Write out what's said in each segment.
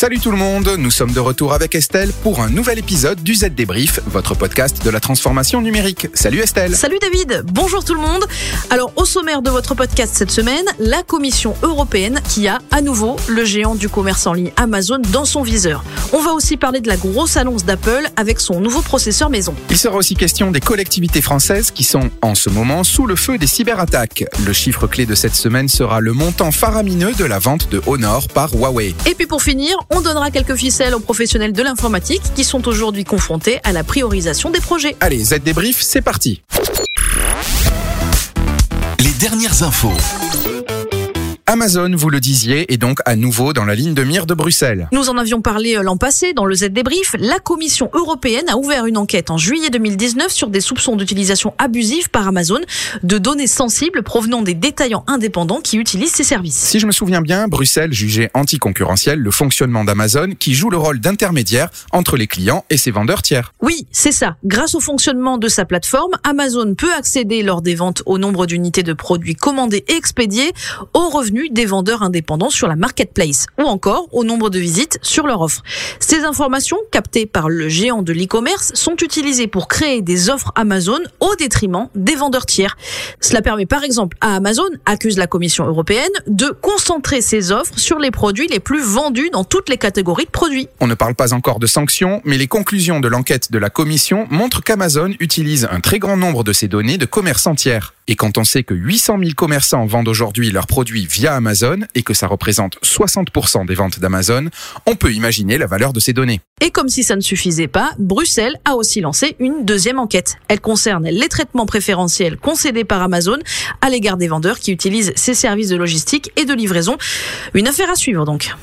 Salut tout le monde, nous sommes de retour avec Estelle pour un nouvel épisode du Z Débrief, votre podcast de la transformation numérique. Salut Estelle. Salut David, bonjour tout le monde. Alors au sommaire de votre podcast cette semaine, la Commission européenne qui a à nouveau le géant du commerce en ligne Amazon dans son viseur. On va aussi parler de la grosse annonce d'Apple avec son nouveau processeur maison. Il sera aussi question des collectivités françaises qui sont en ce moment sous le feu des cyberattaques. Le chiffre clé de cette semaine sera le montant faramineux de la vente de Honor par Huawei. Et puis pour finir, on donnera quelques ficelles aux professionnels de l'informatique qui sont aujourd'hui confrontés à la priorisation des projets. Allez, Z débrief, c'est parti. Les dernières infos. Amazon, vous le disiez, est donc à nouveau dans la ligne de mire de Bruxelles. Nous en avions parlé euh, l'an passé dans le Z débrief. La Commission européenne a ouvert une enquête en juillet 2019 sur des soupçons d'utilisation abusive par Amazon de données sensibles provenant des détaillants indépendants qui utilisent ces services. Si je me souviens bien, Bruxelles jugeait anticoncurrentiel le fonctionnement d'Amazon qui joue le rôle d'intermédiaire entre les clients et ses vendeurs tiers. Oui, c'est ça. Grâce au fonctionnement de sa plateforme, Amazon peut accéder lors des ventes au nombre d'unités de produits commandés et expédiés aux revenus des vendeurs indépendants sur la marketplace ou encore au nombre de visites sur leur offre. Ces informations, captées par le géant de l'e-commerce, sont utilisées pour créer des offres Amazon au détriment des vendeurs tiers. Cela permet par exemple à Amazon, accuse la Commission européenne, de concentrer ses offres sur les produits les plus vendus dans toutes les catégories de produits. On ne parle pas encore de sanctions, mais les conclusions de l'enquête de la Commission montrent qu'Amazon utilise un très grand nombre de ces données de commerçants tiers. Et quand on sait que 800 000 commerçants vendent aujourd'hui leurs produits via Amazon et que ça représente 60% des ventes d'Amazon, on peut imaginer la valeur de ces données. Et comme si ça ne suffisait pas, Bruxelles a aussi lancé une deuxième enquête. Elle concerne les traitements préférentiels concédés par Amazon à l'égard des vendeurs qui utilisent ces services de logistique et de livraison. Une affaire à suivre donc.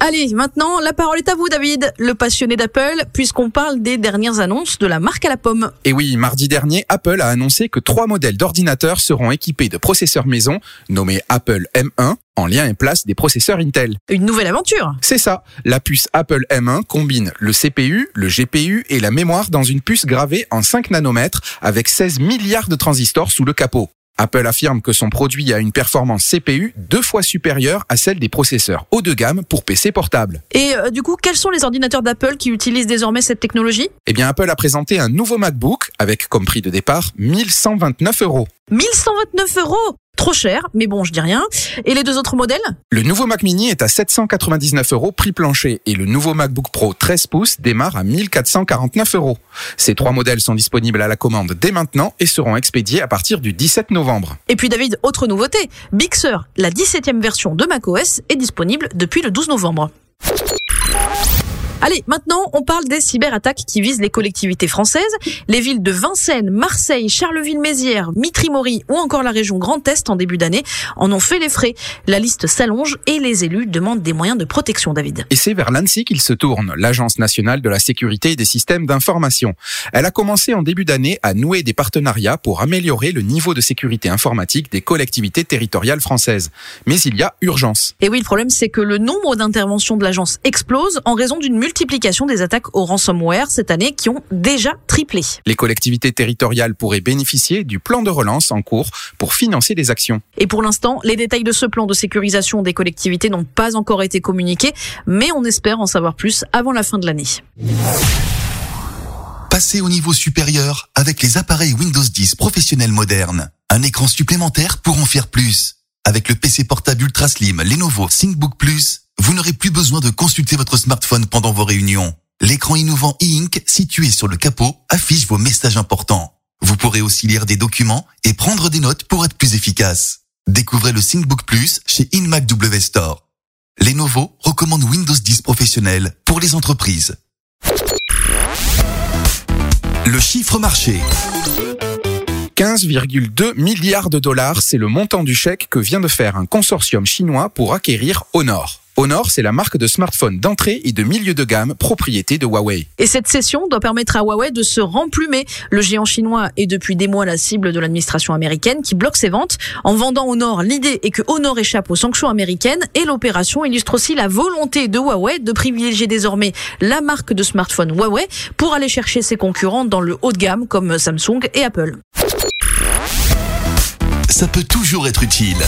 Allez, maintenant, la parole est à vous, David, le passionné d'Apple, puisqu'on parle des dernières annonces de la marque à la pomme. Et oui, mardi dernier, Apple a annoncé que trois modèles d'ordinateurs seront équipés de processeurs maison nommés Apple M1 en lien et place des processeurs Intel. Une nouvelle aventure C'est ça. La puce Apple M1 combine le CPU, le GPU et la mémoire dans une puce gravée en 5 nanomètres avec 16 milliards de transistors sous le capot. Apple affirme que son produit a une performance CPU deux fois supérieure à celle des processeurs haut de gamme pour PC portables. Et euh, du coup, quels sont les ordinateurs d'Apple qui utilisent désormais cette technologie? Eh bien, Apple a présenté un nouveau MacBook avec comme prix de départ 1129 euros. 1129 euros Trop cher, mais bon, je dis rien. Et les deux autres modèles Le nouveau Mac Mini est à 799 euros prix plancher et le nouveau MacBook Pro 13 pouces démarre à 1449 euros. Ces trois modèles sont disponibles à la commande dès maintenant et seront expédiés à partir du 17 novembre. Et puis David, autre nouveauté, Big Sur, la 17e version de macOS, est disponible depuis le 12 novembre. Allez, maintenant, on parle des cyberattaques qui visent les collectivités françaises. Les villes de Vincennes, Marseille, Charleville-Mézières, Mitry-Mory ou encore la région Grand Est en début d'année en ont fait les frais. La liste s'allonge et les élus demandent des moyens de protection, David. Et c'est vers l'ANSI qu'il se tourne, l'Agence nationale de la sécurité et des systèmes d'information. Elle a commencé en début d'année à nouer des partenariats pour améliorer le niveau de sécurité informatique des collectivités territoriales françaises. Mais il y a urgence. Et oui, le problème, c'est que le nombre d'interventions de l'agence explose en raison d'une multiplication des attaques au ransomware cette année qui ont déjà triplé. Les collectivités territoriales pourraient bénéficier du plan de relance en cours pour financer des actions. Et pour l'instant, les détails de ce plan de sécurisation des collectivités n'ont pas encore été communiqués, mais on espère en savoir plus avant la fin de l'année. Passez au niveau supérieur avec les appareils Windows 10 professionnels modernes. Un écran supplémentaire pour en faire plus. Avec le PC portable ultra slim Lenovo ThinkBook Plus, vous n'aurez plus besoin de consulter votre smartphone pendant vos réunions. L'écran innovant e-ink situé sur le capot affiche vos messages importants. Vous pourrez aussi lire des documents et prendre des notes pour être plus efficace. Découvrez le ThinkBook Plus chez InMac W Store. Lenovo recommande Windows 10 professionnel pour les entreprises. Le chiffre marché. 15,2 milliards de dollars, c'est le montant du chèque que vient de faire un consortium chinois pour acquérir Honor. Honor, c'est la marque de smartphone d'entrée et de milieu de gamme propriété de Huawei. Et cette session doit permettre à Huawei de se remplumer. Le géant chinois est depuis des mois la cible de l'administration américaine qui bloque ses ventes. En vendant Honor, l'idée est que Honor échappe aux sanctions américaines et l'opération illustre aussi la volonté de Huawei de privilégier désormais la marque de smartphone Huawei pour aller chercher ses concurrents dans le haut de gamme comme Samsung et Apple. Ça peut toujours être utile.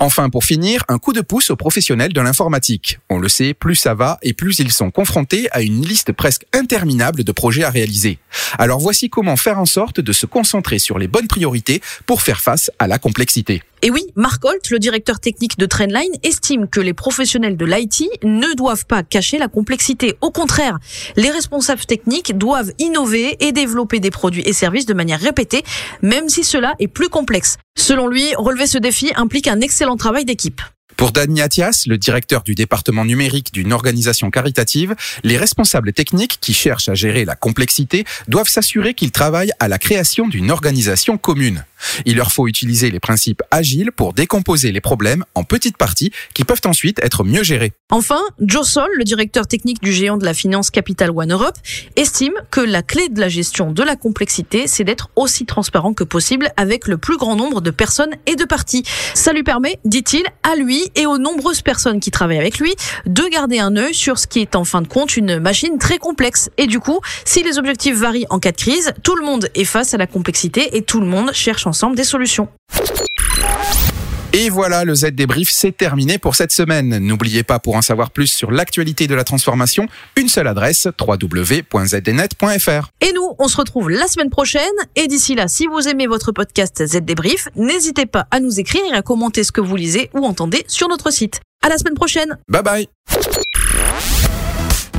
Enfin, pour finir, un coup de pouce aux professionnels de l'informatique. On le sait, plus ça va et plus ils sont confrontés à une liste presque interminable de projets à réaliser. Alors voici comment faire en sorte de se concentrer sur les bonnes priorités pour faire face à la complexité. Et oui, Mark Holt, le directeur technique de Trendline, estime que les professionnels de l'IT ne doivent pas cacher la complexité. Au contraire, les responsables techniques doivent innover et développer des produits et services de manière répétée, même si cela est plus complexe. Selon lui, relever ce défi implique un excellent travail d'équipe. Pour Dani Atias, le directeur du département numérique d'une organisation caritative, les responsables techniques qui cherchent à gérer la complexité doivent s'assurer qu'ils travaillent à la création d'une organisation commune. Il leur faut utiliser les principes agiles pour décomposer les problèmes en petites parties qui peuvent ensuite être mieux gérées. Enfin, Joe Sol, le directeur technique du géant de la finance Capital One Europe, estime que la clé de la gestion de la complexité, c'est d'être aussi transparent que possible avec le plus grand nombre de personnes et de parties. Ça lui permet, dit-il, à lui et aux nombreuses personnes qui travaillent avec lui, de garder un œil sur ce qui est en fin de compte une machine très complexe. Et du coup, si les objectifs varient en cas de crise, tout le monde est face à la complexité et tout le monde cherche ensemble des solutions. Et voilà, le Z débrief, c'est terminé pour cette semaine. N'oubliez pas, pour en savoir plus sur l'actualité de la transformation, une seule adresse, www.zdnet.fr. Et nous, on se retrouve la semaine prochaine. Et d'ici là, si vous aimez votre podcast Z débrief, n'hésitez pas à nous écrire et à commenter ce que vous lisez ou entendez sur notre site. À la semaine prochaine. Bye bye.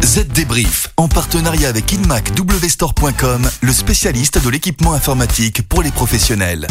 Z Débrief, en partenariat avec InMac WStore.com, le spécialiste de l'équipement informatique pour les professionnels.